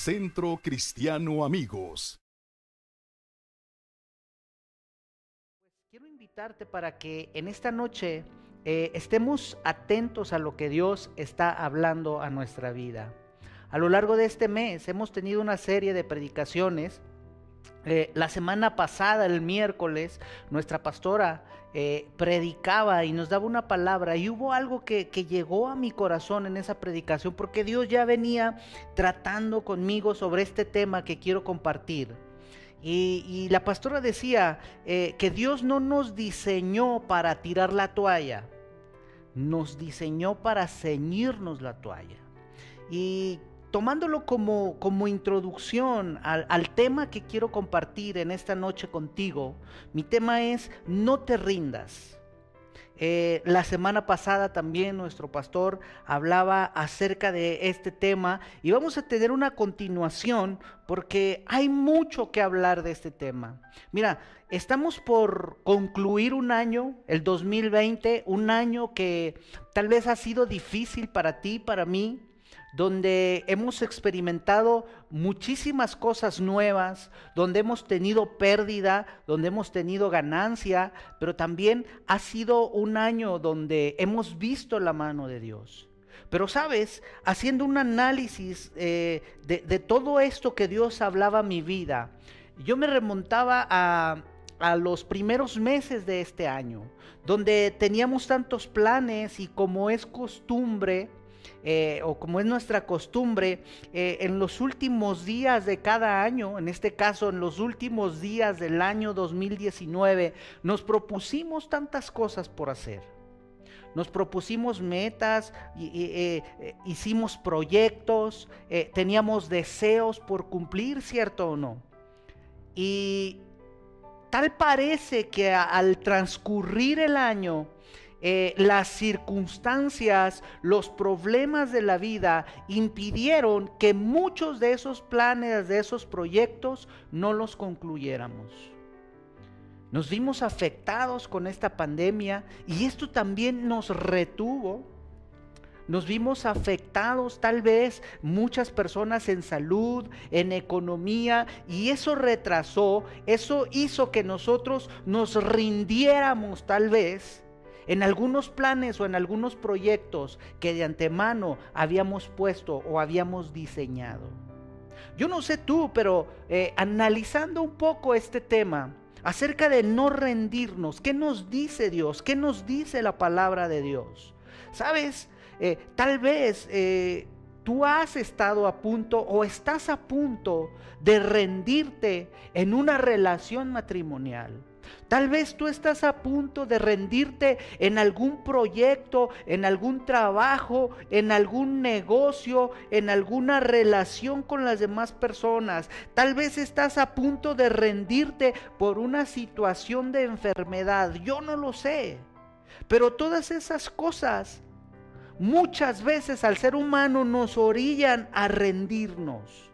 Centro Cristiano Amigos. Quiero invitarte para que en esta noche eh, estemos atentos a lo que Dios está hablando a nuestra vida. A lo largo de este mes hemos tenido una serie de predicaciones. Eh, la semana pasada, el miércoles, nuestra pastora eh, predicaba y nos daba una palabra y hubo algo que, llegó a mi corazón en esa predicación porque Dios ya venía tratando conmigo sobre este tema que quiero compartir. Y, la pastora decía eh, que Dios no nos diseñó para tirar la toalla, nos diseñó para ceñirnos la toalla. Y tomándolo como, como introducción al, tema que quiero compartir en esta noche contigo, mi tema es no te rindas. Eh, la semana pasada también nuestro pastor hablaba acerca de este tema y vamos a tener una continuación porque hay mucho que hablar de este tema. Mira, estamos por concluir un año, el 2020, un año que tal vez ha sido difícil para ti, para mí, donde hemos experimentado muchísimas cosas nuevas, donde hemos tenido pérdida, donde hemos tenido ganancia, pero también ha sido un año donde hemos visto la mano de Dios. Pero sabes, haciendo un análisis eh, de, todo esto que Dios hablaba a mi vida, yo me remontaba a, a los primeros meses de este año, donde teníamos tantos planes y como es costumbre, eh, o como es nuestra costumbre, eh, en los últimos días de cada año, en este caso en los últimos días del año 2019, nos propusimos tantas cosas por hacer. Nos propusimos metas, eh, hicimos proyectos, teníamos deseos por cumplir, ¿cierto o no? Y tal parece que al transcurrir el año, eh, las circunstancias, los problemas de la vida impidieron que muchos de esos planes, de esos proyectos, no los concluyéramos. Nos vimos afectados con esta pandemia y esto también nos retuvo. Nos vimos afectados tal vez muchas personas en salud, en economía, y eso retrasó, eso hizo que nosotros nos rindiéramos tal vez en algunos planes o en algunos proyectos que de antemano habíamos puesto o habíamos diseñado. Yo no sé tú, pero eh, analizando un poco este tema acerca de no rendirnos, ¿qué nos dice Dios? ¿Qué nos dice la palabra de Dios? Sabes, eh, tal vez eh, tú has estado a punto o estás a punto de rendirte en una relación matrimonial. Tal vez tú estás a punto de rendirte en algún proyecto, en algún trabajo, en algún negocio, en alguna relación con las demás personas. Tal vez estás a punto de rendirte por una situación de enfermedad. Yo no lo sé. Pero todas esas cosas muchas veces al ser humano nos orillan a rendirnos.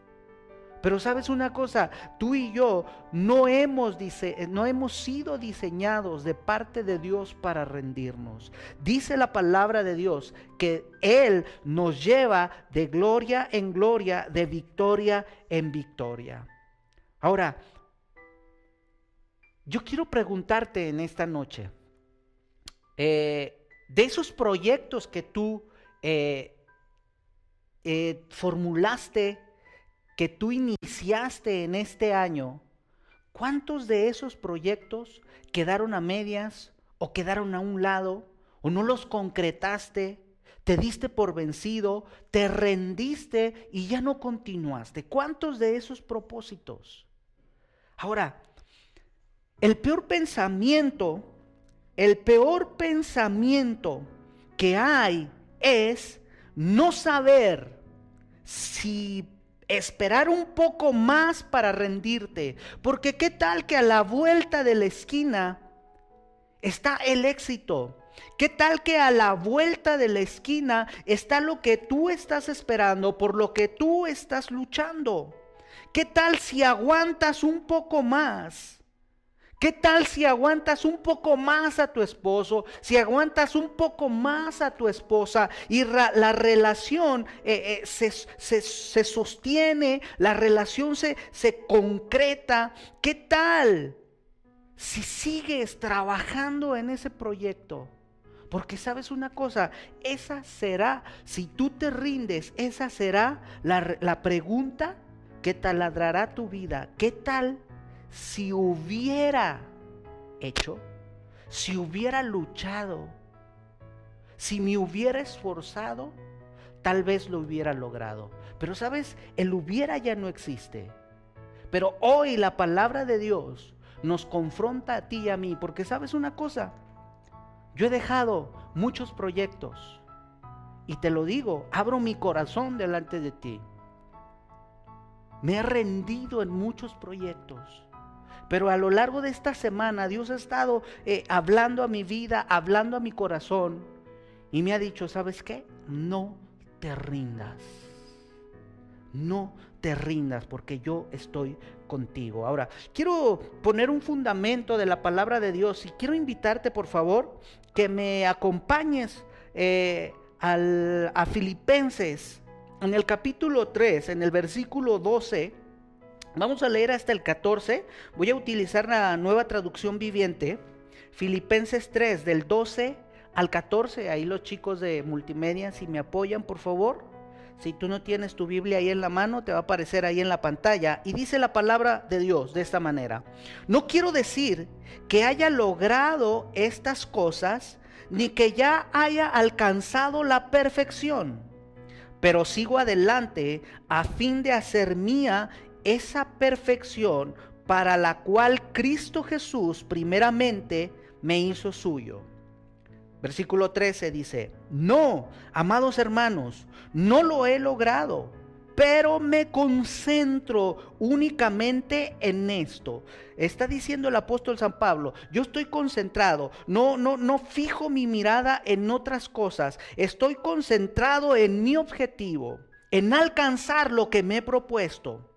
Pero sabes una cosa, tú y yo no hemos, no hemos sido diseñados de parte de Dios para rendirnos. Dice la palabra de Dios que Él nos lleva de gloria en gloria, de victoria en victoria. Ahora, yo quiero preguntarte en esta noche, eh, de esos proyectos que tú eh, eh, formulaste que tú iniciaste en este año, ¿cuántos de esos proyectos quedaron a medias o quedaron a un lado o no los concretaste? Te diste por vencido, te rendiste y ya no continuaste. ¿Cuántos de esos propósitos? Ahora, el peor pensamiento, el peor pensamiento que hay es no saber si esperar un poco más para rendirte. Porque qué tal que a la vuelta de la esquina está el éxito. ¿Qué tal que a la vuelta de la esquina está lo que tú estás esperando, por lo que tú estás luchando? ¿Qué tal si aguantas un poco más? ¿Qué tal si aguantas un poco más a tu esposo, si aguantas un poco más a tu esposa y la relación eh, eh, se, sostiene, la relación se, se concreta? ¿Qué tal si sigues trabajando en ese proyecto? Porque sabes una cosa, esa será, si tú te rindes, esa será la, la pregunta que taladrará tu vida. ¿Qué tal si hubiera hecho, si hubiera luchado, si me hubiera esforzado, tal vez lo hubiera logrado. Pero sabes, el hubiera ya no existe. Pero hoy la palabra de Dios nos confronta a ti y a mí, porque sabes una cosa, yo he dejado muchos proyectos y te lo digo, abro mi corazón delante de ti. Me he rendido en muchos proyectos. Pero a lo largo de esta semana Dios ha estado eh, hablando a mi vida, hablando a mi corazón y me ha dicho, ¿sabes qué? No te rindas. No te rindas porque yo estoy contigo. Ahora, quiero poner un fundamento de la palabra de Dios y quiero invitarte, por favor, que me acompañes eh, a Filipenses en el capítulo 3, en el versículo 12 Vamos a leer hasta el 14. Voy a utilizar la nueva traducción viviente. Filipenses 3, del 12 al 14. Ahí los chicos de multimedia, si me apoyan, por favor. Si tú no tienes tu Biblia ahí en la mano, te va a aparecer ahí en la pantalla. Y dice la palabra de Dios de esta manera. No quiero decir que haya logrado estas cosas, ni que ya haya alcanzado la perfección. Pero sigo adelante a fin de hacer mía esa perfección para la cual Cristo Jesús primeramente me hizo suyo. Versículo 13 dice, no, amados hermanos, no lo he logrado, pero me concentro únicamente en esto. Está diciendo el apóstol San Pablo, yo estoy concentrado, no no no fijo mi mirada en otras cosas, estoy concentrado en mi objetivo, en alcanzar lo que me he propuesto.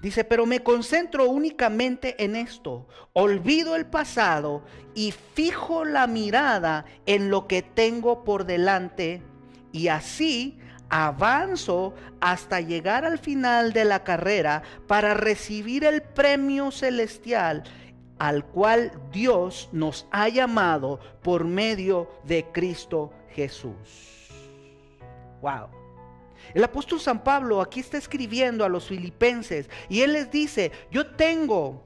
Dice, pero me concentro únicamente en esto. Olvido el pasado y fijo la mirada en lo que tengo por delante y así avanzo hasta llegar al final de la carrera para recibir el premio celestial al cual Dios nos ha llamado por medio de Cristo Jesús. Wow. El apóstol San Pablo aquí está escribiendo a los filipenses y él les dice, yo tengo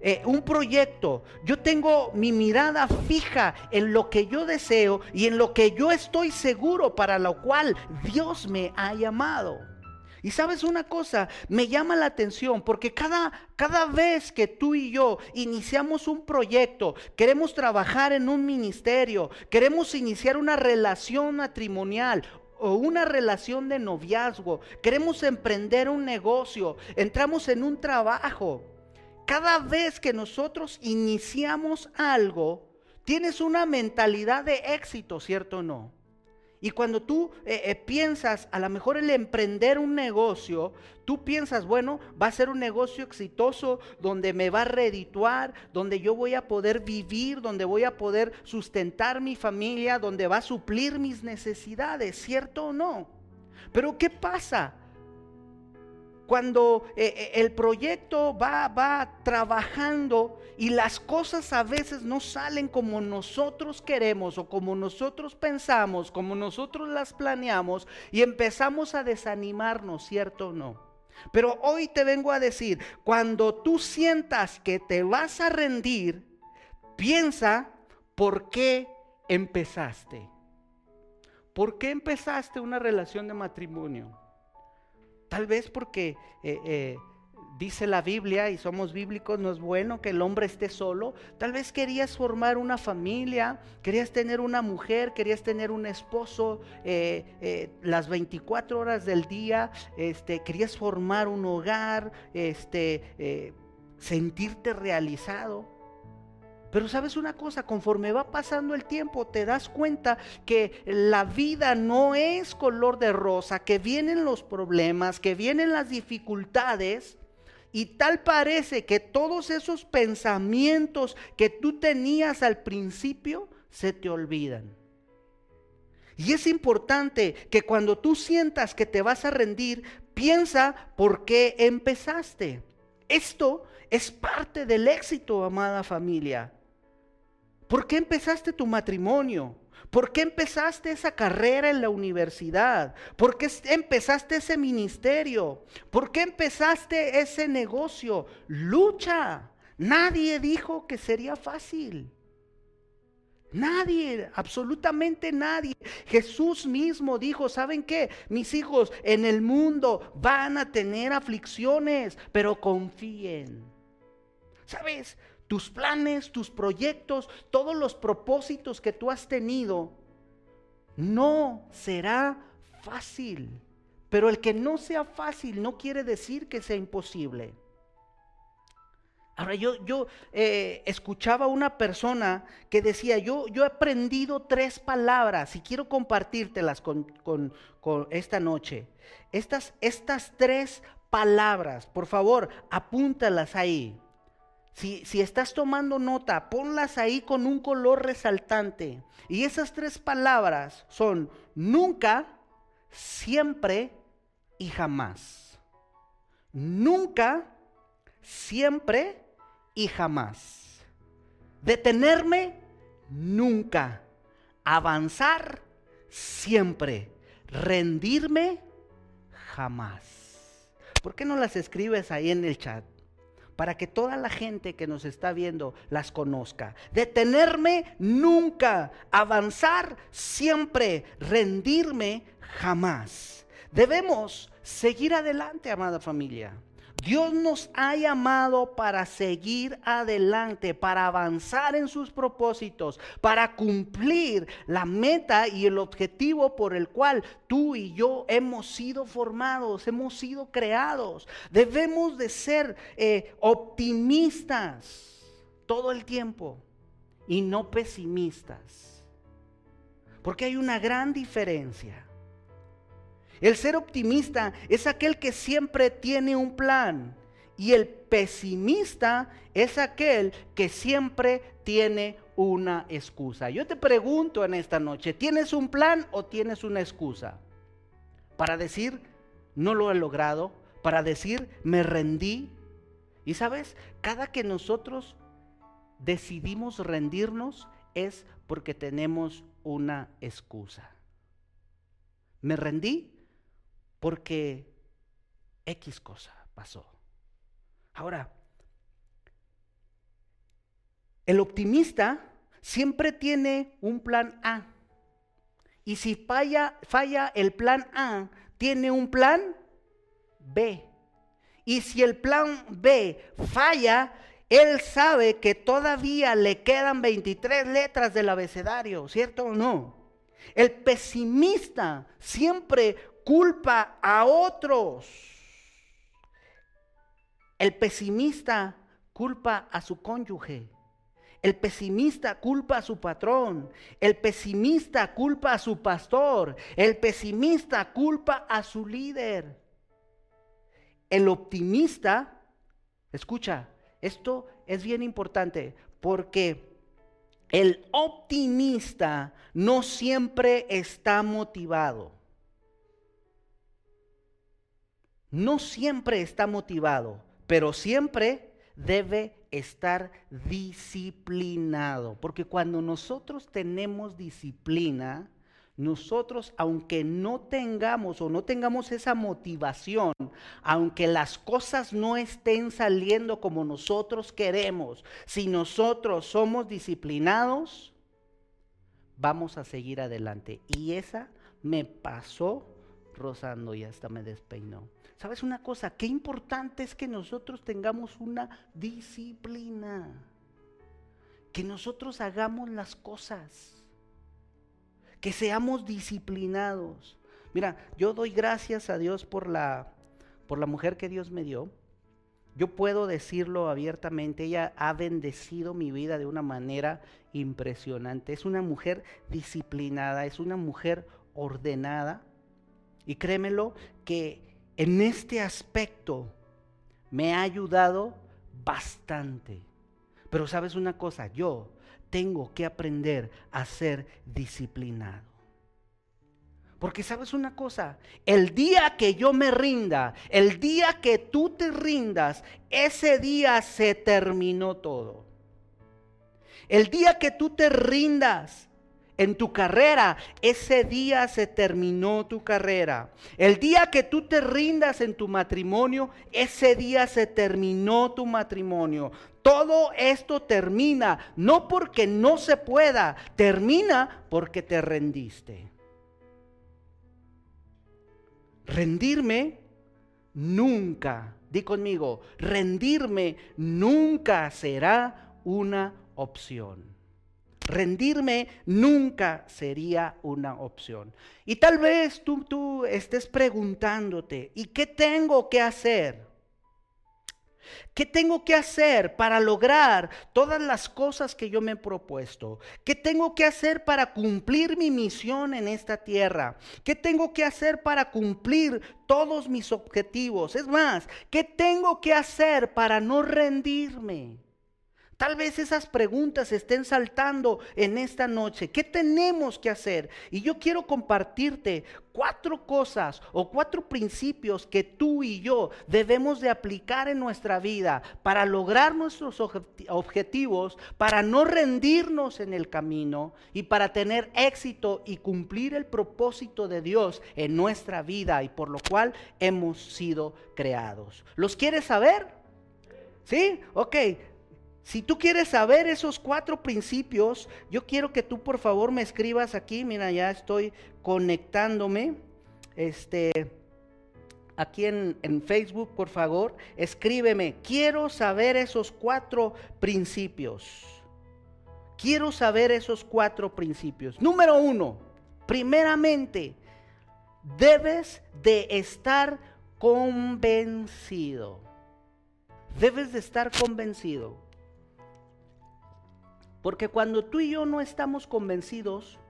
eh, un proyecto, yo tengo mi mirada fija en lo que yo deseo y en lo que yo estoy seguro para lo cual Dios me ha llamado. Y sabes una cosa, me llama la atención porque cada, cada vez que tú y yo iniciamos un proyecto, queremos trabajar en un ministerio, queremos iniciar una relación matrimonial o una relación de noviazgo, queremos emprender un negocio, entramos en un trabajo. Cada vez que nosotros iniciamos algo, tienes una mentalidad de éxito, ¿cierto o no? Y cuando tú eh, eh, piensas, a lo mejor el emprender un negocio, tú piensas, bueno, va a ser un negocio exitoso donde me va a redituar, donde yo voy a poder vivir, donde voy a poder sustentar mi familia, donde va a suplir mis necesidades, ¿cierto o no? Pero ¿qué pasa? Cuando eh, eh, el proyecto va, va trabajando y las cosas a veces no salen como nosotros queremos o como nosotros pensamos, como nosotros las planeamos y empezamos a desanimarnos, ¿cierto o no? Pero hoy te vengo a decir, cuando tú sientas que te vas a rendir, piensa por qué empezaste. ¿Por qué empezaste una relación de matrimonio? Tal vez porque eh, eh, dice la Biblia y somos bíblicos, no es bueno que el hombre esté solo. Tal vez querías formar una familia, querías tener una mujer, querías tener un esposo eh, las 24 horas del día, este, querías formar un hogar, este, sentirte realizado. Pero sabes una cosa, conforme va pasando el tiempo te das cuenta que la vida no es color de rosa, que vienen los problemas, que vienen las dificultades y tal parece que todos esos pensamientos que tú tenías al principio se te olvidan. Y es importante que cuando tú sientas que te vas a rendir, piensa por qué empezaste. Esto es parte del éxito, amada familia. ¿Por qué empezaste tu matrimonio? ¿Por qué empezaste esa carrera en la universidad? ¿Por qué empezaste ese ministerio? ¿Por qué empezaste ese negocio? Lucha. Nadie dijo que sería fácil. Nadie, absolutamente nadie. Jesús mismo dijo, ¿saben qué? Mis hijos en el mundo van a tener aflicciones, pero confíen. ¿Sabes? Tus planes, tus proyectos, todos los propósitos que tú has tenido, no será fácil. Pero el que no sea fácil no quiere decir que sea imposible. Ahora yo, yo eh, escuchaba a una persona que decía, yo, yo he aprendido tres palabras y quiero compartírtelas con, con, esta noche. Estas, estas tres palabras, por favor, apúntalas ahí. Si, estás tomando nota, ponlas ahí con un color resaltante. Y esas tres palabras son nunca, siempre y jamás. Nunca, siempre y jamás. Detenerme nunca. Avanzar siempre. Rendirme jamás. ¿Por qué no las escribes ahí en el chat? Para que toda la gente que nos está viendo las conozca. Detenerme nunca. Avanzar siempre. Rendirme jamás. Debemos seguir adelante, amada familia. Dios nos ha llamado para seguir adelante, para avanzar en sus propósitos, para cumplir la meta y el objetivo por el cual tú y yo hemos sido formados, hemos sido creados. Debemos de ser eh, optimistas todo el tiempo y no pesimistas. Porque hay una gran diferencia. El ser optimista es aquel que siempre tiene un plan y el pesimista es aquel que siempre tiene una excusa. Yo te pregunto en esta noche, ¿tienes un plan o tienes una excusa? Para decir, no lo he logrado, para decir, me rendí. Y sabes, cada que nosotros decidimos rendirnos es porque tenemos una excusa. Me rendí porque X cosa pasó. Ahora, el optimista siempre tiene un plan A. Y si falla, falla el plan A, tiene un plan B. Y si el plan B falla, él sabe que todavía le quedan 23 letras del abecedario, ¿cierto o no? El pesimista siempre culpa a otros. El pesimista culpa a su cónyuge. El pesimista culpa a su patrón. El pesimista culpa a su pastor. El pesimista culpa a su líder. El optimista, escucha, esto es bien importante porque el optimista no siempre está motivado. No siempre está motivado, pero siempre debe estar disciplinado. Porque cuando nosotros tenemos disciplina, nosotros, aunque no tengamos o no tengamos esa motivación, aunque las cosas no estén saliendo como nosotros queremos, si nosotros somos disciplinados, vamos a seguir adelante. Y esa me pasó rozando y hasta me despeinó. ¿Sabes una cosa? Qué importante es que nosotros tengamos una disciplina. Que nosotros hagamos las cosas. Que seamos disciplinados. Mira, yo doy gracias a Dios por la, por la mujer que Dios me dio. Yo puedo decirlo abiertamente, ella ha bendecido mi vida de una manera impresionante. Es una mujer disciplinada, es una mujer ordenada. Y créemelo que en este aspecto me ha ayudado bastante. Pero sabes una cosa, yo tengo que aprender a ser disciplinado. Porque sabes una cosa, el día que yo me rinda, el día que tú te rindas, ese día se terminó todo. El día que tú te rindas, en tu carrera, ese día se terminó tu carrera. El día que tú te rindas en tu matrimonio, ese día se terminó tu matrimonio. Todo esto termina, no porque no se pueda, termina porque te rendiste. Rendirme nunca, di conmigo, rendirme nunca será una opción. Rendirme nunca sería una opción. Y tal vez tú, tú estés preguntándote, ¿y qué tengo que hacer? ¿Qué tengo que hacer para lograr todas las cosas que yo me he propuesto? ¿Qué tengo que hacer para cumplir mi misión en esta tierra? ¿Qué tengo que hacer para cumplir todos mis objetivos? Es más, ¿qué tengo que hacer para no rendirme? Tal vez esas preguntas estén saltando en esta noche. ¿Qué tenemos que hacer? Y yo quiero compartirte cuatro cosas o cuatro principios que tú y yo debemos de aplicar en nuestra vida para lograr nuestros objetivos, para no rendirnos en el camino y para tener éxito y cumplir el propósito de Dios en nuestra vida y por lo cual hemos sido creados. ¿Los quieres saber? ¿Sí? Ok. Si tú quieres saber esos cuatro principios, yo quiero que tú por favor me escribas aquí. Mira, ya estoy conectándome. Este, aquí en, en, Facebook, por favor, escríbeme. Quiero saber esos cuatro principios. Quiero saber esos cuatro principios. Número uno, primeramente, debes de estar convencido. Debes de estar convencido. Porque cuando tú y yo no estamos convencidos,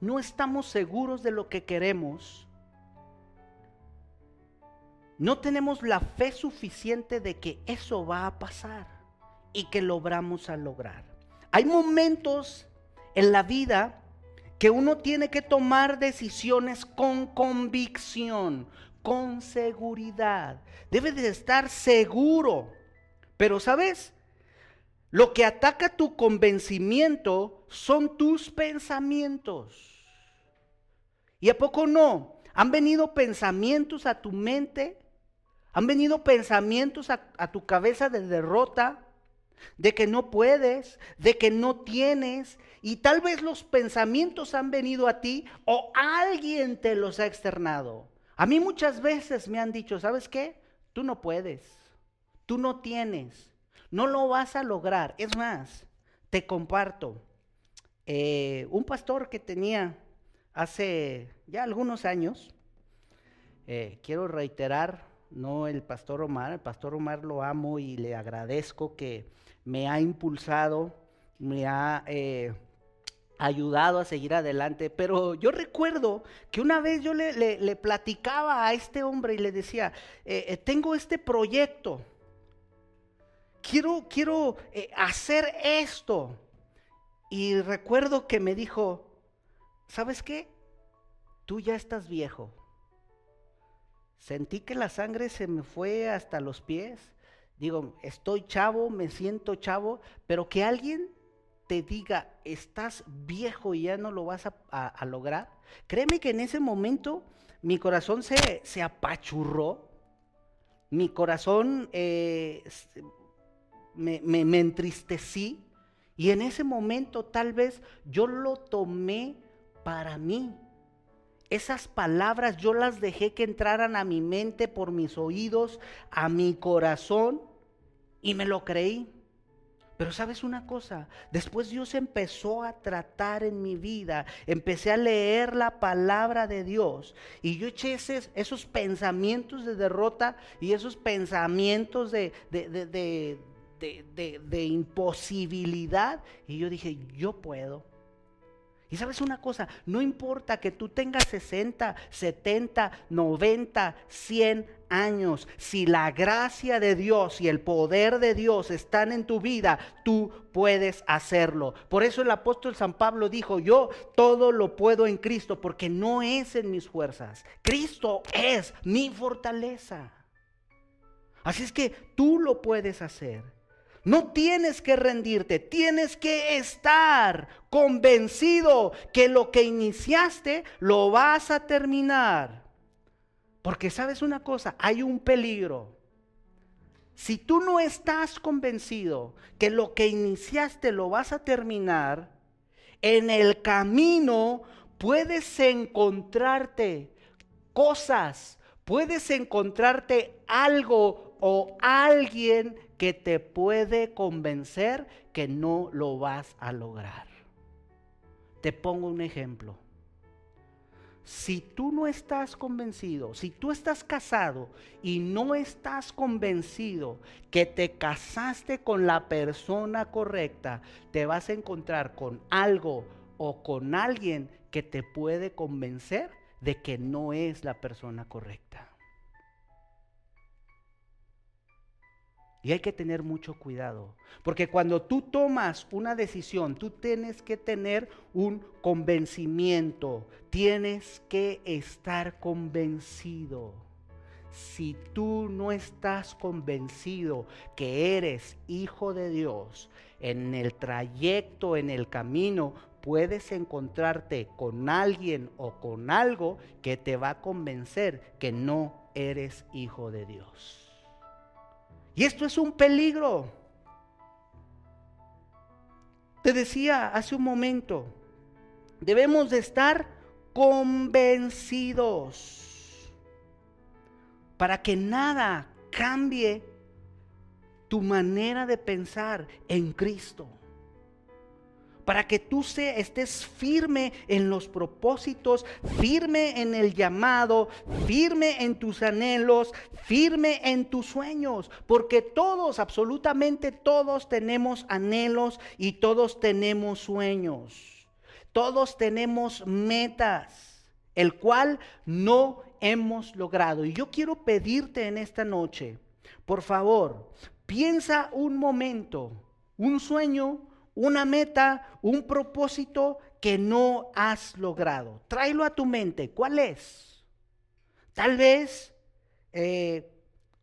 no estamos seguros de lo que queremos, no tenemos la fe suficiente de que eso va a pasar y que lo vamos a lograr. Hay momentos en la vida que uno tiene que tomar decisiones con convicción, con seguridad. Debe de estar seguro. Pero, ¿sabes? Lo que ataca tu convencimiento son tus pensamientos. ¿Y a poco no? ¿Han venido pensamientos a tu mente? ¿Han venido pensamientos a, tu cabeza de derrota? De que no puedes, de que no tienes. Y tal vez los pensamientos han venido a ti o alguien te los ha externado. A mí muchas veces me han dicho, ¿sabes qué? Tú no puedes, tú no tienes, no lo vas a lograr. Es más, te comparto. Eh, un pastor que tenía hace ya algunos años, eh, quiero reiterar, no el pastor Omar, el pastor Omar lo amo y le agradezco que me ha impulsado, me ha eh, ayudado a seguir adelante, pero yo recuerdo que una vez yo le, platicaba a este hombre y le decía, tengo este proyecto, quiero, quiero eh, hacer esto. Y recuerdo que me dijo, ¿sabes qué? Tú ya estás viejo. Sentí que la sangre se me fue hasta los pies. Digo, estoy chavo, me siento chavo, pero que alguien te diga, estás viejo y ya no lo vas a, lograr. Créeme que en ese momento mi corazón se, se apachurró. Mi corazón eh, me, me, entristecí y en ese momento tal vez yo lo tomé para mí. Esas palabras yo las dejé que entraran a mi mente por mis oídos, a mi corazón y me lo creí. Pero sabes una cosa, después Dios empezó a tratar en mi vida, empecé a leer la palabra de Dios y yo eché esos pensamientos de derrota y esos pensamientos de, imposibilidad. Y yo dije, yo puedo. Y sabes una cosa, no importa que tú tengas 60, 70, 90, 100 años, si la gracia de Dios y el poder de Dios están en tu vida, tú puedes hacerlo. Por eso el apóstol San Pablo dijo, yo todo lo puedo en Cristo, porque no es en mis fuerzas. Cristo es mi fortaleza. Así es que tú lo puedes hacer. No tienes que rendirte, tienes que estar convencido que lo que iniciaste lo vas a terminar. Porque sabes una cosa, hay un peligro. Si tú no estás convencido que lo que iniciaste lo vas a terminar, en el camino puedes encontrarte cosas, puedes encontrarte algo o alguien que te puede convencer que no lo vas a lograr. Te pongo un ejemplo. Si tú no estás convencido, si tú estás casado y no estás convencido que te casaste con la persona correcta, te vas a encontrar con algo o con alguien que te puede convencer de que no es la persona correcta. Y hay que tener mucho cuidado, porque cuando tú tomas una decisión, tú tienes que tener un convencimiento, tienes que estar convencido. Si tú no estás convencido que eres hijo de Dios, en el trayecto, en el camino, puedes encontrarte con alguien o con algo que te va a convencer que no eres hijo de Dios. Y esto es un peligro. Te decía hace un momento, debemos de estar convencidos para que nada cambie tu manera de pensar en Cristo para que tú estés firme en los propósitos, firme en el llamado, firme en tus anhelos, firme en tus sueños, porque todos, absolutamente todos tenemos anhelos y todos tenemos sueños. Todos tenemos metas, el cual no hemos logrado. Y yo quiero pedirte en esta noche, por favor, piensa un momento, un sueño una meta, un propósito que no has logrado. Tráelo a tu mente. ¿Cuál es? Tal vez eh,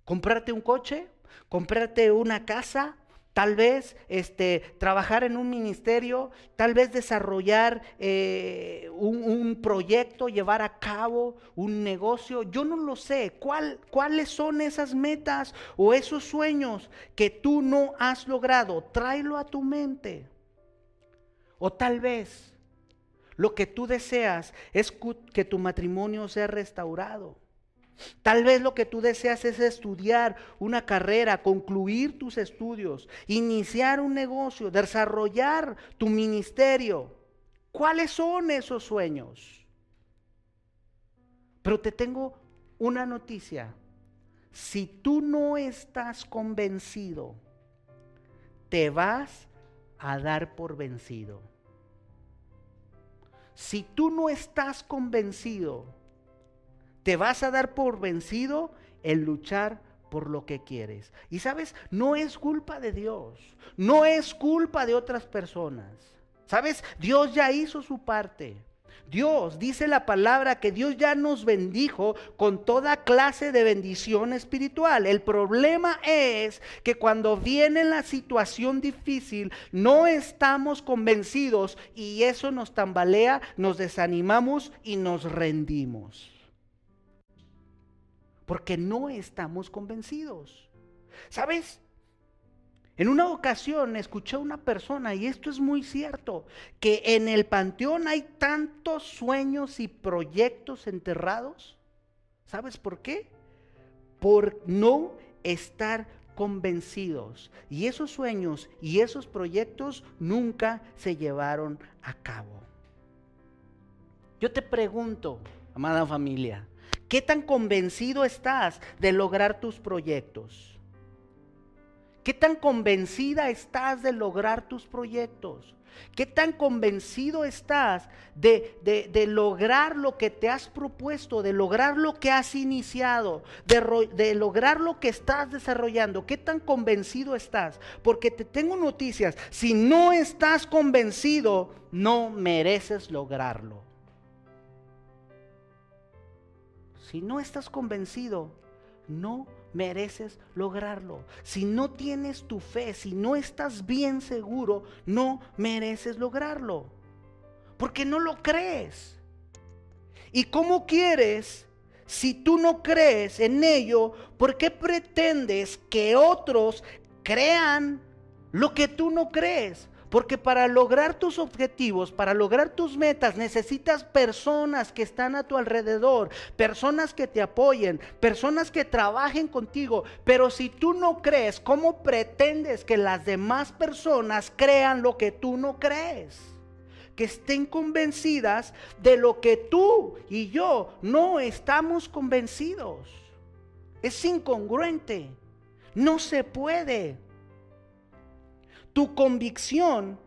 comprarte un coche, comprarte una casa, tal vez este, trabajar en un ministerio, tal vez desarrollar eh, un, proyecto, llevar a cabo un negocio. Yo no lo sé. ¿Cuál, ¿Cuáles son esas metas o esos sueños que tú no has logrado? Tráelo a tu mente. O tal vez lo que tú deseas es que tu matrimonio sea restaurado. Tal vez lo que tú deseas es estudiar una carrera, concluir tus estudios, iniciar un negocio, desarrollar tu ministerio. ¿Cuáles son esos sueños? Pero te tengo una noticia. Si tú no estás convencido, te vas a dar por vencido. Si tú no estás convencido, te vas a dar por vencido en luchar por lo que quieres. Y sabes, no es culpa de Dios, no es culpa de otras personas. Sabes, Dios ya hizo su parte. Dios, dice la palabra que Dios ya nos bendijo con toda clase de bendición espiritual. El problema es que cuando viene la situación difícil no estamos convencidos y eso nos tambalea, nos desanimamos y nos rendimos porque no estamos convencidos. ¿Sabes? En una ocasión escuché a una persona, y esto es muy cierto, que en el panteón hay tantos sueños y proyectos enterrados. ¿Sabes por qué? Por no estar convencidos. Y esos sueños y esos proyectos nunca se llevaron a cabo. Yo te pregunto, amada familia, ¿Qué tan convencido estás de lograr tus proyectos? ¿Qué tan convencida estás de lograr tus proyectos? ¿Qué tan convencido estás de, de, lograr lo que te has propuesto, de lograr lo que has iniciado, de, de, lograr lo que estás desarrollando? ¿Qué tan convencido estás? Porque te tengo noticias, si no estás convencido, no mereces lograrlo. Si no estás convencido, no mereces lograrlo. Si no tienes tu fe, si no estás bien seguro, no mereces lograrlo. Porque no lo crees. ¿Y cómo quieres? Si tú no crees en ello, ¿por qué pretendes que otros crean lo que tú no crees? Porque para lograr tus objetivos, para lograr tus metas, necesitas personas que están a tu alrededor, personas que te apoyen, personas que trabajen contigo. Pero si tú no crees, ¿cómo pretendes que las demás personas crean lo que tú no crees? Que estén convencidas de lo que tú y yo no estamos convencidos. Es incongruente. No se puede. Tu convicción,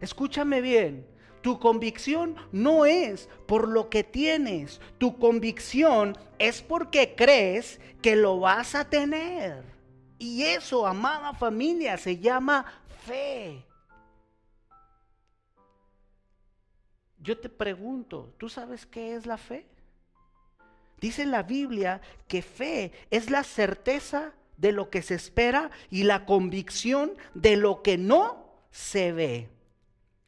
escúchame bien, tu convicción no es por lo que tienes, tu convicción es porque crees que lo vas a tener. Y eso, amada familia, se llama fe. Yo te pregunto, ¿tú sabes qué es la fe? Dice la Biblia que fe es la certeza de lo que se espera y la convicción de lo que no se ve.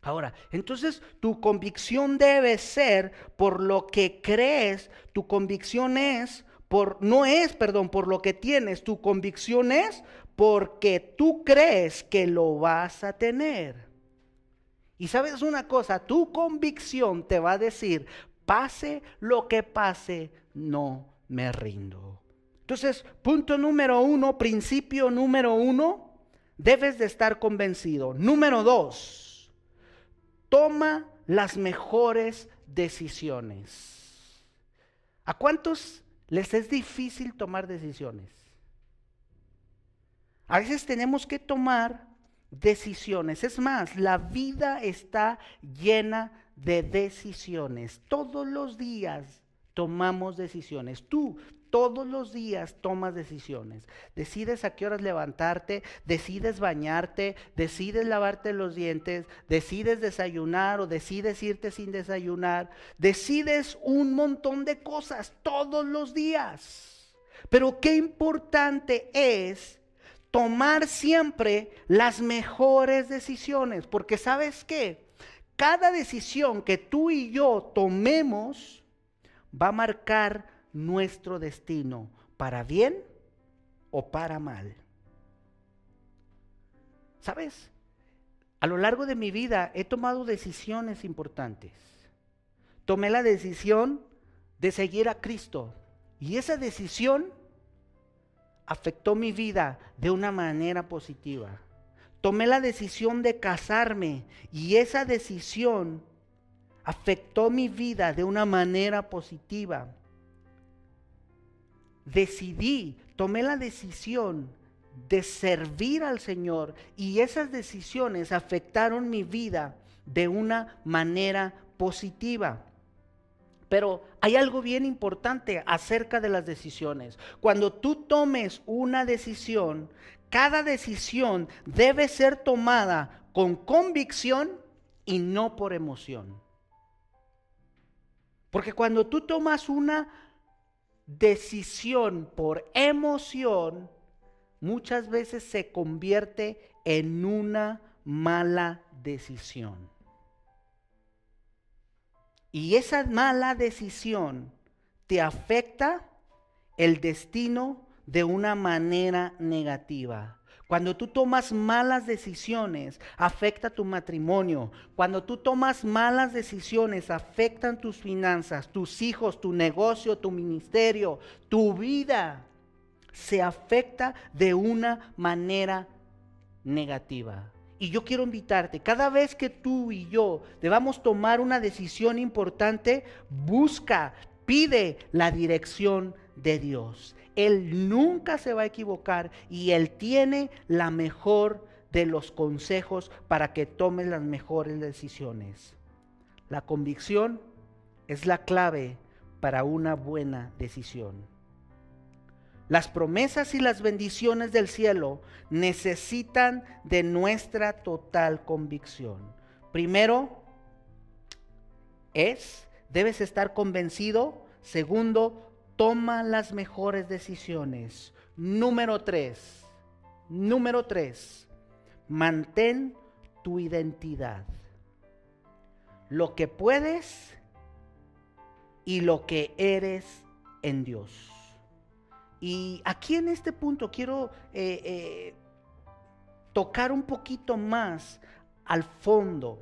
Ahora, entonces tu convicción debe ser por lo que crees, tu convicción es por no es, perdón, por lo que tienes, tu convicción es porque tú crees que lo vas a tener. Y sabes una cosa, tu convicción te va a decir, pase lo que pase, no me rindo. Entonces, punto número uno, principio número uno, debes de estar convencido. Número dos, toma las mejores decisiones. ¿A cuántos les es difícil tomar decisiones? A veces tenemos que tomar decisiones. Es más, la vida está llena de decisiones. Todos los días tomamos decisiones. Tú todos los días tomas decisiones. Decides a qué horas levantarte, decides bañarte, decides lavarte los dientes, decides desayunar o decides irte sin desayunar. Decides un montón de cosas todos los días. Pero qué importante es tomar siempre las mejores decisiones, porque sabes qué, cada decisión que tú y yo tomemos va a marcar nuestro destino, para bien o para mal. ¿Sabes? A lo largo de mi vida he tomado decisiones importantes. Tomé la decisión de seguir a Cristo y esa decisión afectó mi vida de una manera positiva. Tomé la decisión de casarme y esa decisión afectó mi vida de una manera positiva decidí, tomé la decisión de servir al Señor y esas decisiones afectaron mi vida de una manera positiva. Pero hay algo bien importante acerca de las decisiones. Cuando tú tomes una decisión, cada decisión debe ser tomada con convicción y no por emoción. Porque cuando tú tomas una decisión por emoción muchas veces se convierte en una mala decisión. Y esa mala decisión te afecta el destino de una manera negativa. Cuando tú tomas malas decisiones, afecta tu matrimonio. Cuando tú tomas malas decisiones, afectan tus finanzas, tus hijos, tu negocio, tu ministerio, tu vida. Se afecta de una manera negativa. Y yo quiero invitarte, cada vez que tú y yo debamos tomar una decisión importante, busca, pide la dirección de Dios. Él nunca se va a equivocar y Él tiene la mejor de los consejos para que tomes las mejores decisiones. La convicción es la clave para una buena decisión. Las promesas y las bendiciones del cielo necesitan de nuestra total convicción. Primero es, debes estar convencido. Segundo, toma las mejores decisiones. Número tres, número tres, mantén tu identidad. Lo que puedes y lo que eres en Dios. Y aquí en este punto quiero eh, eh, tocar un poquito más al fondo.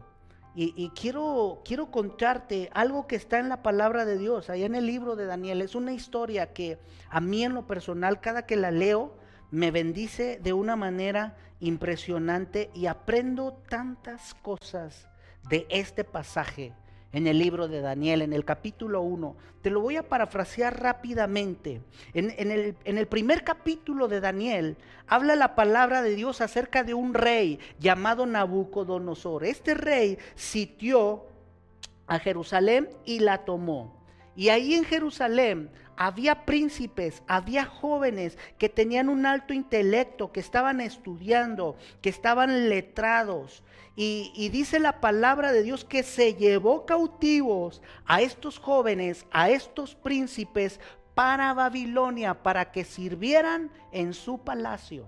Y, quiero, quiero contarte algo que está en la palabra de Dios, allá en el libro de Daniel. Es una historia que a mí en lo personal, cada que la leo, me bendice de una manera impresionante y aprendo tantas cosas de este pasaje en el libro de Daniel, en el capítulo 1. Te lo voy a parafrasear rápidamente. En, el, en, el, primer capítulo de Daniel habla la palabra de Dios acerca de un rey llamado Nabucodonosor. Este rey sitió a Jerusalén y la tomó. Y ahí en Jerusalén había príncipes, había jóvenes que tenían un alto intelecto, que estaban estudiando, que estaban letrados. Y, dice la palabra de Dios que se llevó cautivos a estos jóvenes, a estos príncipes para Babilonia, para que sirvieran en su palacio.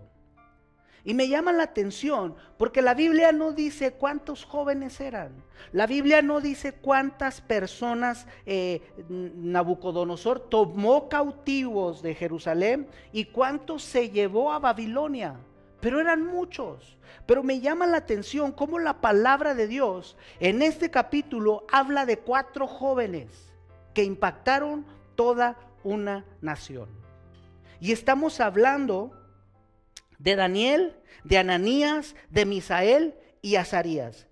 Y me llama la atención porque la Biblia no dice cuántos jóvenes eran. La Biblia no dice cuántas personas eh, Nabucodonosor tomó cautivos de Jerusalén y cuántos se llevó a Babilonia. Pero eran muchos. Pero me llama la atención cómo la palabra de Dios en este capítulo habla de cuatro jóvenes que impactaron toda una nación. Y estamos hablando de Daniel, de Ananías, de Misael y Azarías.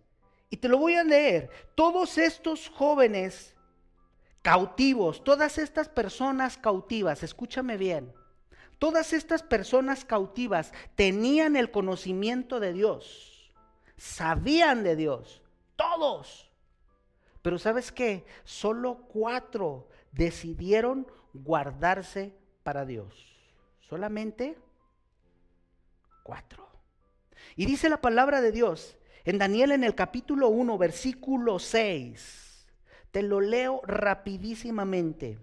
Y te lo voy a leer. Todos estos jóvenes cautivos, todas estas personas cautivas, escúchame bien, todas estas personas cautivas tenían el conocimiento de Dios, sabían de Dios, todos. Pero sabes qué, solo cuatro decidieron guardarse para Dios. Solamente Cuatro. Y dice la palabra de Dios en Daniel en el capítulo 1, versículo 6. Te lo leo rapidísimamente.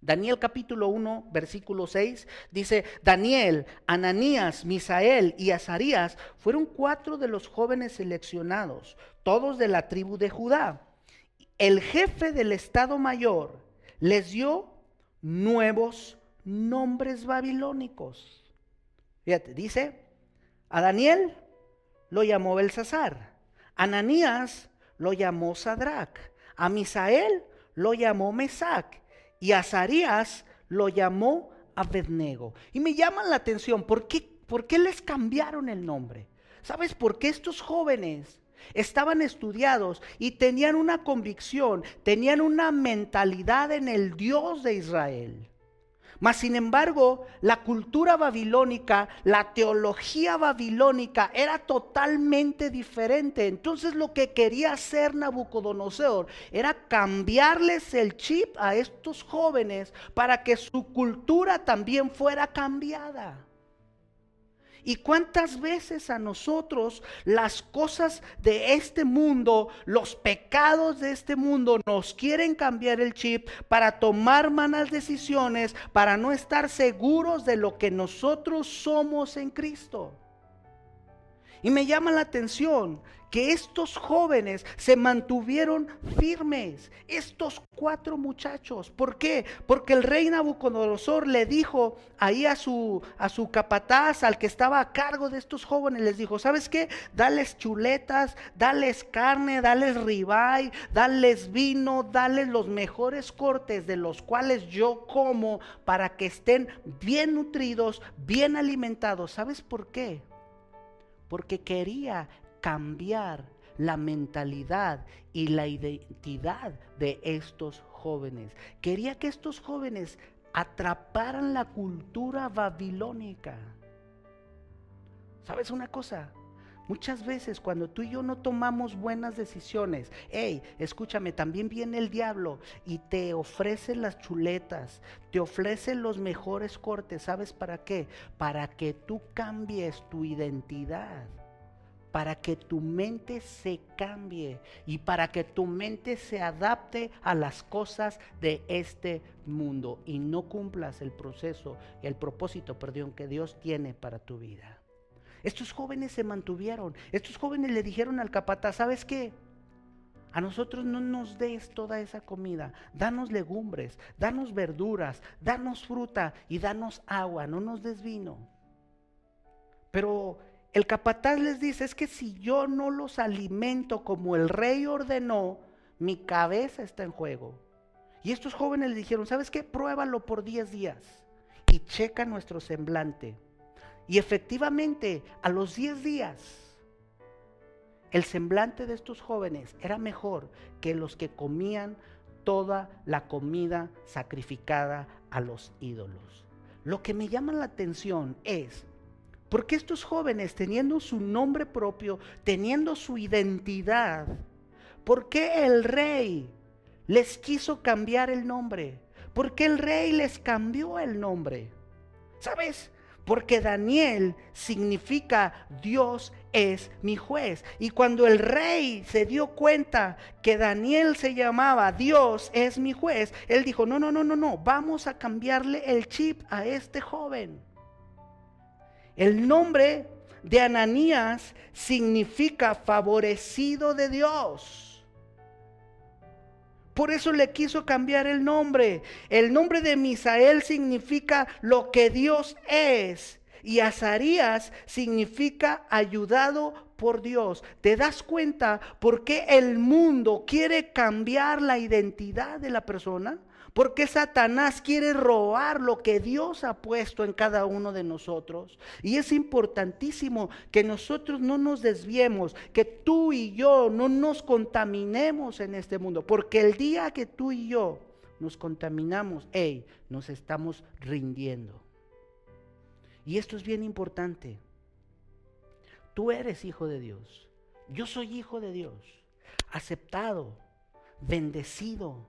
Daniel capítulo 1, versículo 6 dice, Daniel, Ananías, Misael y Azarías fueron cuatro de los jóvenes seleccionados, todos de la tribu de Judá. El jefe del Estado Mayor les dio nuevos nombres babilónicos. Fíjate, dice, a Daniel lo llamó Belsasar, a Ananías lo llamó Sadrach, a Misael lo llamó Mesac y a Azarías lo llamó Abednego. Y me llaman la atención, ¿por qué, ¿por qué les cambiaron el nombre? ¿Sabes por qué estos jóvenes estaban estudiados y tenían una convicción, tenían una mentalidad en el Dios de Israel? Mas sin embargo, la cultura babilónica, la teología babilónica era totalmente diferente. Entonces lo que quería hacer Nabucodonosor era cambiarles el chip a estos jóvenes para que su cultura también fuera cambiada. ¿Y cuántas veces a nosotros las cosas de este mundo, los pecados de este mundo nos quieren cambiar el chip para tomar malas decisiones, para no estar seguros de lo que nosotros somos en Cristo? Y me llama la atención que estos jóvenes se mantuvieron firmes, estos cuatro muchachos. ¿Por qué? Porque el rey Nabucodonosor le dijo ahí a su, a su capataz, al que estaba a cargo de estos jóvenes, les dijo, ¿sabes qué? Dales chuletas, dales carne, dales ribay, dales vino, dales los mejores cortes de los cuales yo como para que estén bien nutridos, bien alimentados. ¿Sabes por qué? Porque quería cambiar la mentalidad y la identidad de estos jóvenes. Quería que estos jóvenes atraparan la cultura babilónica. ¿Sabes una cosa? Muchas veces cuando tú y yo no tomamos buenas decisiones, hey, escúchame, también viene el diablo y te ofrece las chuletas, te ofrece los mejores cortes, ¿sabes para qué? Para que tú cambies tu identidad, para que tu mente se cambie y para que tu mente se adapte a las cosas de este mundo y no cumplas el proceso, el propósito, perdón, que Dios tiene para tu vida. Estos jóvenes se mantuvieron. Estos jóvenes le dijeron al capataz, ¿sabes qué? A nosotros no nos des toda esa comida. Danos legumbres, danos verduras, danos fruta y danos agua. No nos des vino. Pero el capataz les dice, es que si yo no los alimento como el rey ordenó, mi cabeza está en juego. Y estos jóvenes le dijeron, ¿sabes qué? Pruébalo por 10 días y checa nuestro semblante. Y efectivamente, a los 10 días, el semblante de estos jóvenes era mejor que los que comían toda la comida sacrificada a los ídolos. Lo que me llama la atención es, porque estos jóvenes, teniendo su nombre propio, teniendo su identidad, ¿por qué el rey les quiso cambiar el nombre? ¿Por qué el rey les cambió el nombre? ¿Sabes? porque Daniel significa Dios es mi juez. Y cuando el rey se dio cuenta que Daniel se llamaba Dios es mi juez, él dijo, no, no, no, no, no, vamos a cambiarle el chip a este joven. El nombre de Ananías significa favorecido de Dios. Por eso le quiso cambiar el nombre. El nombre de Misael significa lo que Dios es. Y Azarías significa ayudado por Dios. ¿Te das cuenta por qué el mundo quiere cambiar la identidad de la persona? Porque Satanás quiere robar lo que Dios ha puesto en cada uno de nosotros. Y es importantísimo que nosotros no nos desviemos, que tú y yo no nos contaminemos en este mundo. Porque el día que tú y yo nos contaminamos, hey, nos estamos rindiendo. Y esto es bien importante. Tú eres hijo de Dios. Yo soy hijo de Dios. Aceptado, bendecido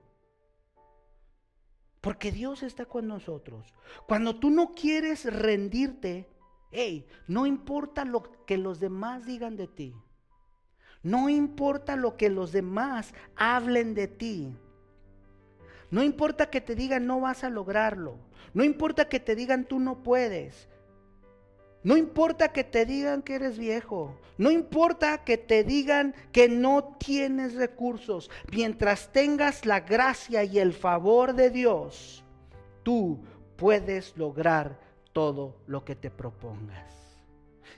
porque Dios está con nosotros. Cuando tú no quieres rendirte, hey, no importa lo que los demás digan de ti. No importa lo que los demás hablen de ti. No importa que te digan no vas a lograrlo. No importa que te digan tú no puedes. No importa que te digan que eres viejo. No importa que te digan que no tienes recursos. Mientras tengas la gracia y el favor de Dios, tú puedes lograr todo lo que te propongas.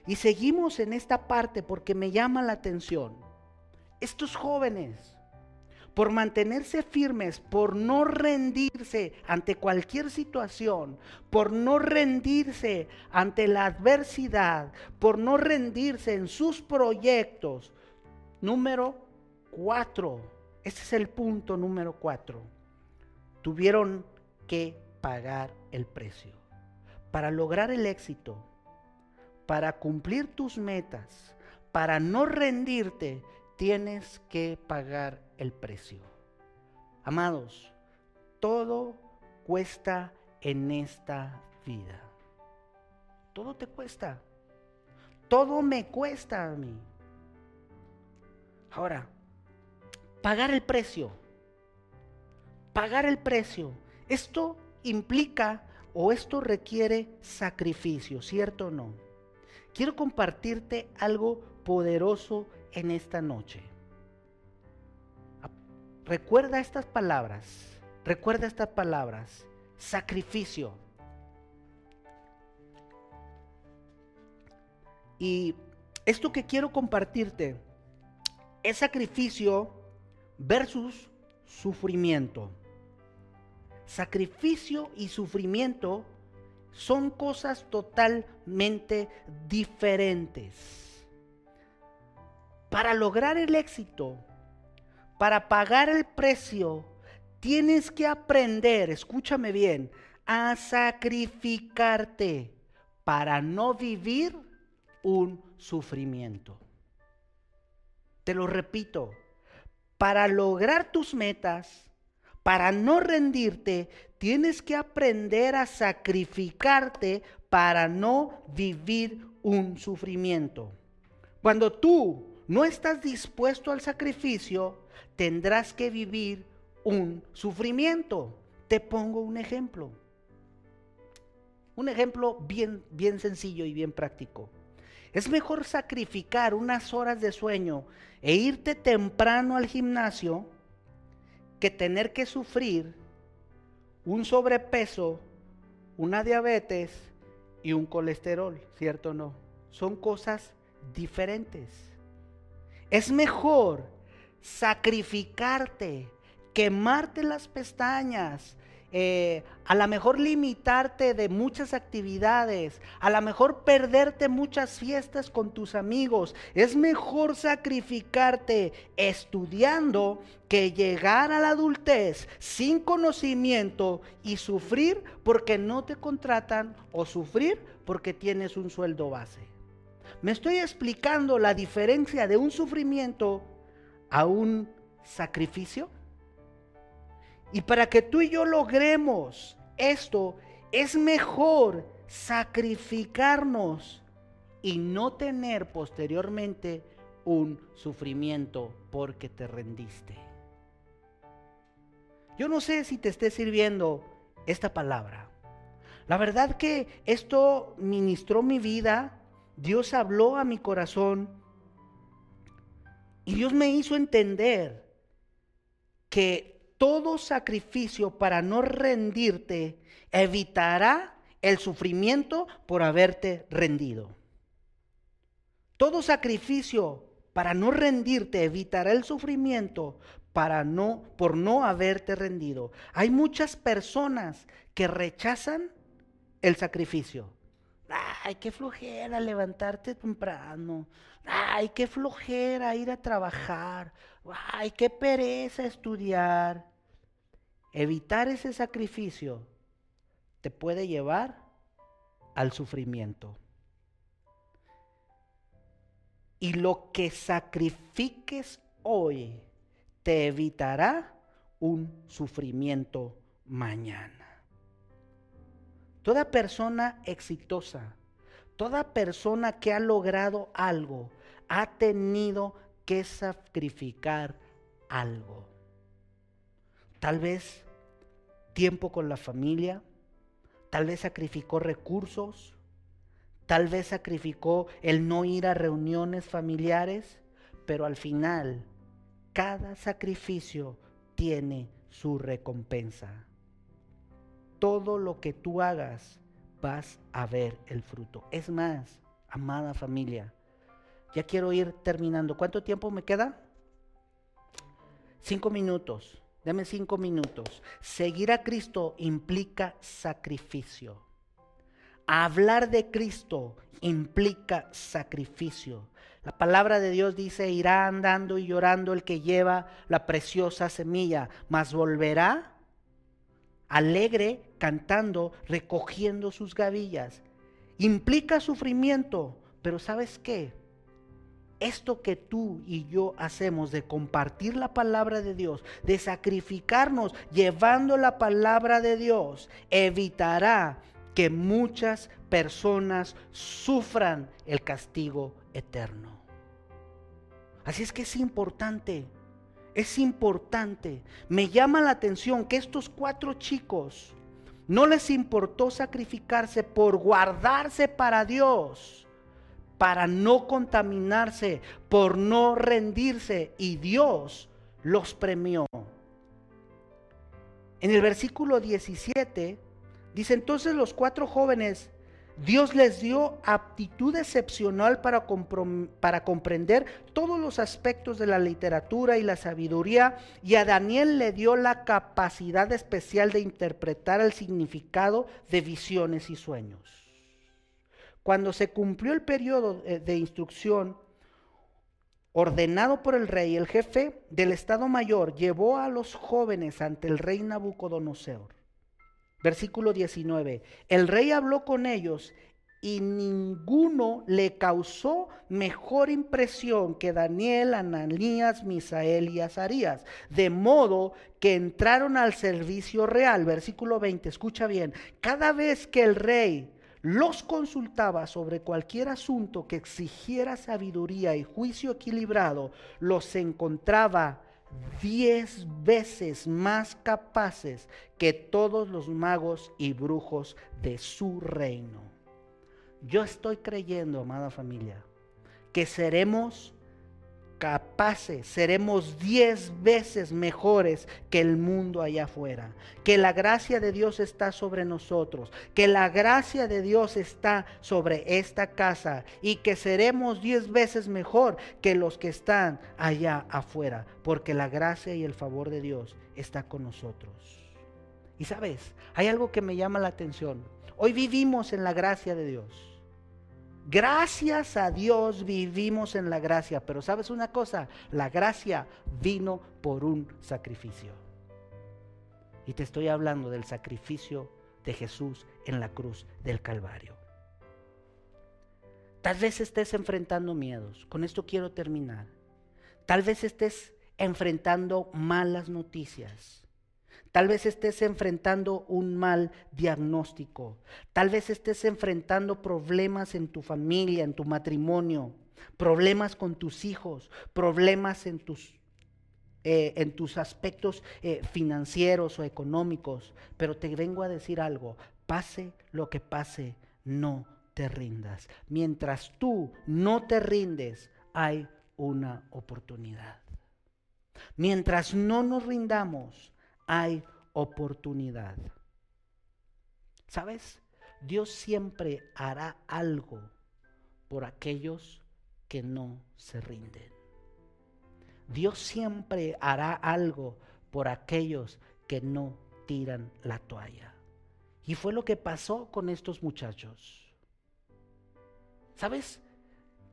Y seguimos en esta parte porque me llama la atención. Estos jóvenes por mantenerse firmes, por no rendirse ante cualquier situación, por no rendirse ante la adversidad, por no rendirse en sus proyectos. Número cuatro, ese es el punto número cuatro. Tuvieron que pagar el precio. Para lograr el éxito, para cumplir tus metas, para no rendirte, tienes que pagar el precio. Amados, todo cuesta en esta vida. Todo te cuesta. Todo me cuesta a mí. Ahora, pagar el precio. Pagar el precio. Esto implica o esto requiere sacrificio, ¿cierto o no? Quiero compartirte algo poderoso en esta noche. Recuerda estas palabras, recuerda estas palabras, sacrificio. Y esto que quiero compartirte es sacrificio versus sufrimiento. Sacrificio y sufrimiento son cosas totalmente diferentes. Para lograr el éxito, para pagar el precio, tienes que aprender, escúchame bien, a sacrificarte para no vivir un sufrimiento. Te lo repito, para lograr tus metas, para no rendirte, tienes que aprender a sacrificarte para no vivir un sufrimiento. Cuando tú no estás dispuesto al sacrificio, tendrás que vivir un sufrimiento. Te pongo un ejemplo. Un ejemplo bien, bien sencillo y bien práctico. Es mejor sacrificar unas horas de sueño e irte temprano al gimnasio que tener que sufrir un sobrepeso, una diabetes y un colesterol, ¿cierto o no? Son cosas diferentes. Es mejor sacrificarte, quemarte las pestañas, eh, a lo mejor limitarte de muchas actividades, a lo mejor perderte muchas fiestas con tus amigos. Es mejor sacrificarte estudiando que llegar a la adultez sin conocimiento y sufrir porque no te contratan o sufrir porque tienes un sueldo base. Me estoy explicando la diferencia de un sufrimiento a un sacrificio. Y para que tú y yo logremos esto, es mejor sacrificarnos y no tener posteriormente un sufrimiento porque te rendiste. Yo no sé si te esté sirviendo esta palabra. La verdad que esto ministró mi vida, Dios habló a mi corazón y Dios me hizo entender que todo sacrificio para no rendirte evitará el sufrimiento por haberte rendido. Todo sacrificio para no rendirte evitará el sufrimiento para no por no haberte rendido. Hay muchas personas que rechazan el sacrificio. Ay, qué flojera levantarte temprano. Ay, qué flojera ir a trabajar. Ay, qué pereza estudiar. Evitar ese sacrificio te puede llevar al sufrimiento. Y lo que sacrifiques hoy te evitará un sufrimiento mañana. Toda persona exitosa, toda persona que ha logrado algo, ha tenido que sacrificar algo. Tal vez tiempo con la familia, tal vez sacrificó recursos, tal vez sacrificó el no ir a reuniones familiares, pero al final cada sacrificio tiene su recompensa. Todo lo que tú hagas vas a ver el fruto. Es más, amada familia, ya quiero ir terminando. ¿Cuánto tiempo me queda? Cinco minutos. Dame cinco minutos. Seguir a Cristo implica sacrificio. Hablar de Cristo implica sacrificio. La palabra de Dios dice, irá andando y llorando el que lleva la preciosa semilla, mas volverá alegre, cantando, recogiendo sus gavillas. Implica sufrimiento, pero ¿sabes qué? esto que tú y yo hacemos de compartir la palabra de Dios, de sacrificarnos llevando la palabra de Dios, evitará que muchas personas sufran el castigo eterno. Así es que es importante, es importante. Me llama la atención que estos cuatro chicos no les importó sacrificarse por guardarse para Dios para no contaminarse, por no rendirse, y Dios los premió. En el versículo 17 dice entonces los cuatro jóvenes, Dios les dio aptitud excepcional para, para, comprender todos los aspectos de la literatura y la sabiduría, y a Daniel le dio la capacidad especial de interpretar el significado de visiones y sueños. Cuando se cumplió el periodo de instrucción, ordenado por el rey, el jefe del Estado Mayor llevó a los jóvenes ante el rey Nabucodonosor. Versículo 19. El rey habló con ellos y ninguno le causó mejor impresión que Daniel, Ananías, Misael y Azarías, de modo que entraron al servicio real. Versículo 20, escucha bien, cada vez que el rey los consultaba sobre cualquier asunto que exigiera sabiduría y juicio equilibrado, los encontraba diez veces más capaces que todos los magos y brujos de su reino. Yo estoy creyendo, amada familia, que seremos capaces, seremos diez veces mejores que el mundo allá afuera, que la gracia de Dios está sobre nosotros, que la gracia de Dios está sobre esta casa y que seremos diez veces mejor que los que están allá afuera, porque la gracia y el favor de Dios está con nosotros. Y sabes, hay algo que me llama la atención. Hoy vivimos en la gracia de Dios. Gracias a Dios vivimos en la gracia, pero sabes una cosa, la gracia vino por un sacrificio. Y te estoy hablando del sacrificio de Jesús en la cruz del Calvario. Tal vez estés enfrentando miedos, con esto quiero terminar. Tal vez estés enfrentando malas noticias. Tal vez estés enfrentando un mal diagnóstico. Tal vez estés enfrentando problemas en tu familia, en tu matrimonio, problemas con tus hijos, problemas en tus, eh, en tus aspectos eh, financieros o económicos. Pero te vengo a decir algo, pase lo que pase, no te rindas. Mientras tú no te rindes, hay una oportunidad. Mientras no nos rindamos, hay oportunidad. ¿Sabes? Dios siempre hará algo por aquellos que no se rinden. Dios siempre hará algo por aquellos que no tiran la toalla. Y fue lo que pasó con estos muchachos. ¿Sabes?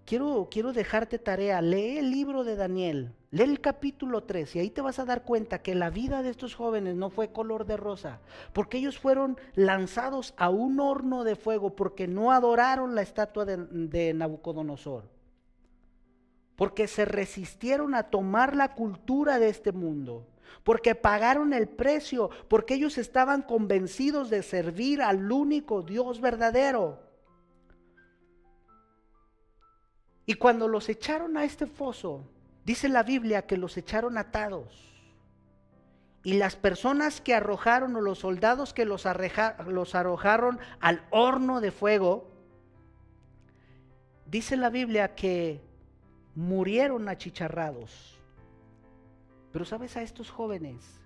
Quiero, quiero dejarte tarea. Lee el libro de Daniel. Lee el capítulo 3 y ahí te vas a dar cuenta que la vida de estos jóvenes no fue color de rosa, porque ellos fueron lanzados a un horno de fuego porque no adoraron la estatua de, de Nabucodonosor, porque se resistieron a tomar la cultura de este mundo, porque pagaron el precio, porque ellos estaban convencidos de servir al único Dios verdadero. Y cuando los echaron a este foso, Dice la Biblia que los echaron atados. Y las personas que arrojaron o los soldados que los, los arrojaron al horno de fuego, dice la Biblia que murieron achicharrados. Pero sabes, a estos jóvenes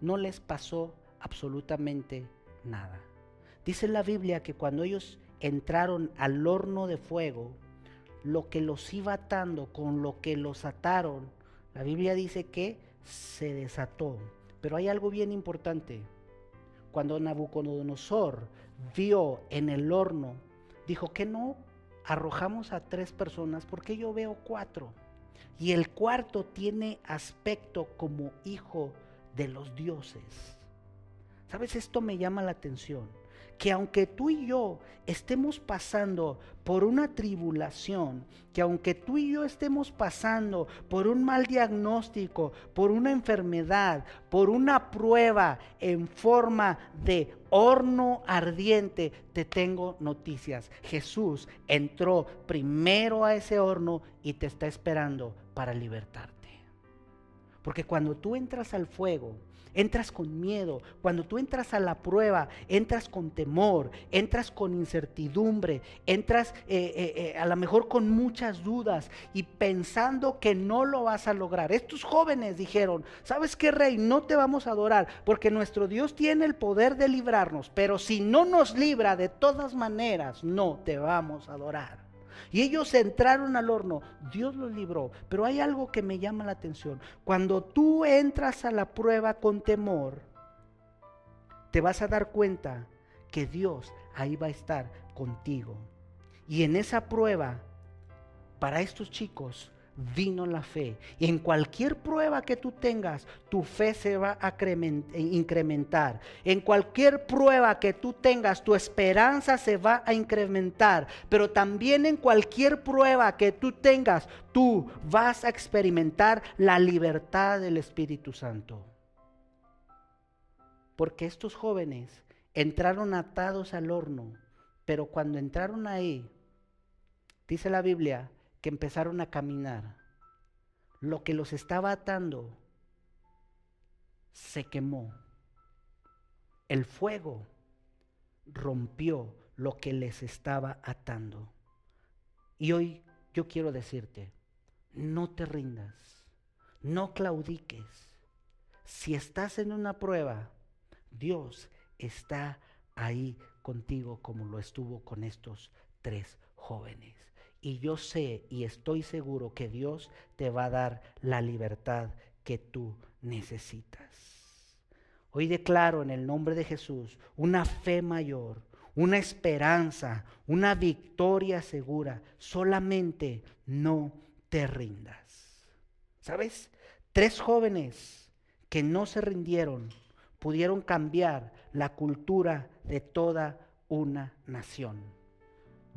no les pasó absolutamente nada. Dice la Biblia que cuando ellos entraron al horno de fuego, lo que los iba atando, con lo que los ataron, la Biblia dice que se desató. Pero hay algo bien importante. Cuando Nabucodonosor vio en el horno, dijo que no arrojamos a tres personas porque yo veo cuatro. Y el cuarto tiene aspecto como hijo de los dioses. ¿Sabes? Esto me llama la atención que aunque tú y yo estemos pasando por una tribulación, que aunque tú y yo estemos pasando por un mal diagnóstico, por una enfermedad, por una prueba en forma de horno ardiente, te tengo noticias. Jesús entró primero a ese horno y te está esperando para libertarte. Porque cuando tú entras al fuego, entras con miedo, cuando tú entras a la prueba, entras con temor, entras con incertidumbre, entras eh, eh, eh, a lo mejor con muchas dudas y pensando que no lo vas a lograr. Estos jóvenes dijeron, ¿sabes qué, rey? No te vamos a adorar porque nuestro Dios tiene el poder de librarnos, pero si no nos libra de todas maneras, no te vamos a adorar. Y ellos entraron al horno, Dios los libró. Pero hay algo que me llama la atención. Cuando tú entras a la prueba con temor, te vas a dar cuenta que Dios ahí va a estar contigo. Y en esa prueba, para estos chicos, vino la fe. Y en cualquier prueba que tú tengas, tu fe se va a incrementar. En cualquier prueba que tú tengas, tu esperanza se va a incrementar. Pero también en cualquier prueba que tú tengas, tú vas a experimentar la libertad del Espíritu Santo. Porque estos jóvenes entraron atados al horno, pero cuando entraron ahí, dice la Biblia, que empezaron a caminar. Lo que los estaba atando se quemó. El fuego rompió lo que les estaba atando. Y hoy yo quiero decirte, no te rindas, no claudiques. Si estás en una prueba, Dios está ahí contigo como lo estuvo con estos tres jóvenes. Y yo sé y estoy seguro que Dios te va a dar la libertad que tú necesitas. Hoy declaro en el nombre de Jesús una fe mayor, una esperanza, una victoria segura. Solamente no te rindas. ¿Sabes? Tres jóvenes que no se rindieron pudieron cambiar la cultura de toda una nación.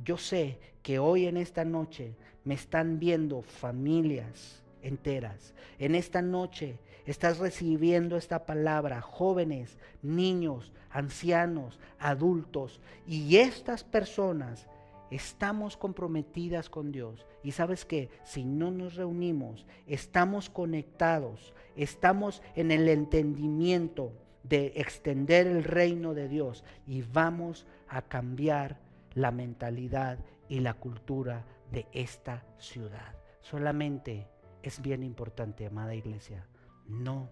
Yo sé que hoy en esta noche me están viendo familias enteras. En esta noche estás recibiendo esta palabra, jóvenes, niños, ancianos, adultos, y estas personas estamos comprometidas con Dios. Y sabes que si no nos reunimos, estamos conectados, estamos en el entendimiento de extender el reino de Dios y vamos a cambiar la mentalidad y la cultura de esta ciudad. Solamente es bien importante, amada iglesia, no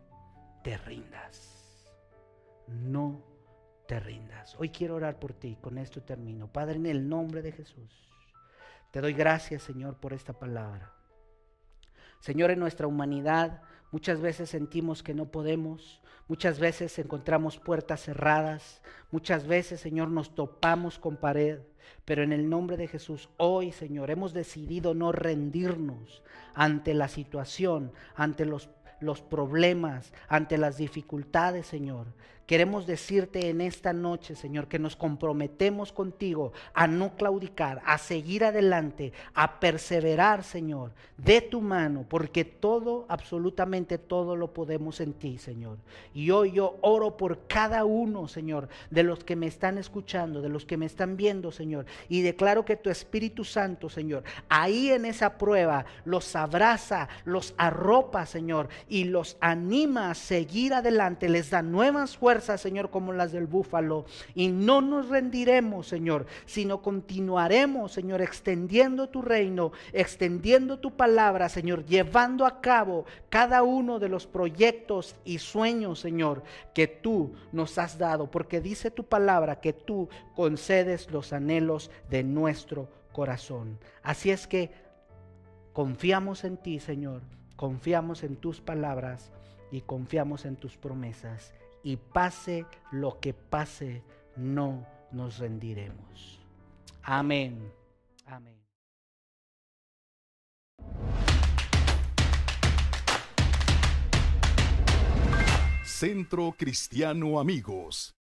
te rindas. No te rindas. Hoy quiero orar por ti, con esto termino. Padre, en el nombre de Jesús, te doy gracias, Señor, por esta palabra. Señor, en nuestra humanidad muchas veces sentimos que no podemos, muchas veces encontramos puertas cerradas, muchas veces, Señor, nos topamos con pared, pero en el nombre de Jesús, hoy, Señor, hemos decidido no rendirnos ante la situación, ante los los problemas, ante las dificultades, Señor. Queremos decirte en esta noche, Señor, que nos comprometemos contigo a no claudicar, a seguir adelante, a perseverar, Señor, de tu mano, porque todo, absolutamente todo lo podemos en ti, Señor. Y hoy yo oro por cada uno, Señor, de los que me están escuchando, de los que me están viendo, Señor, y declaro que tu Espíritu Santo, Señor, ahí en esa prueba los abraza, los arropa, Señor, y los anima a seguir adelante, les da nuevas Señor, como las del búfalo. Y no nos rendiremos, Señor, sino continuaremos, Señor, extendiendo tu reino, extendiendo tu palabra, Señor, llevando a cabo cada uno de los proyectos y sueños, Señor, que tú nos has dado. Porque dice tu palabra que tú concedes los anhelos de nuestro corazón. Así es que confiamos en ti, Señor. Confiamos en tus palabras y confiamos en tus promesas y pase lo que pase, no nos rendiremos. Amén. Amén. Centro Cristiano Amigos.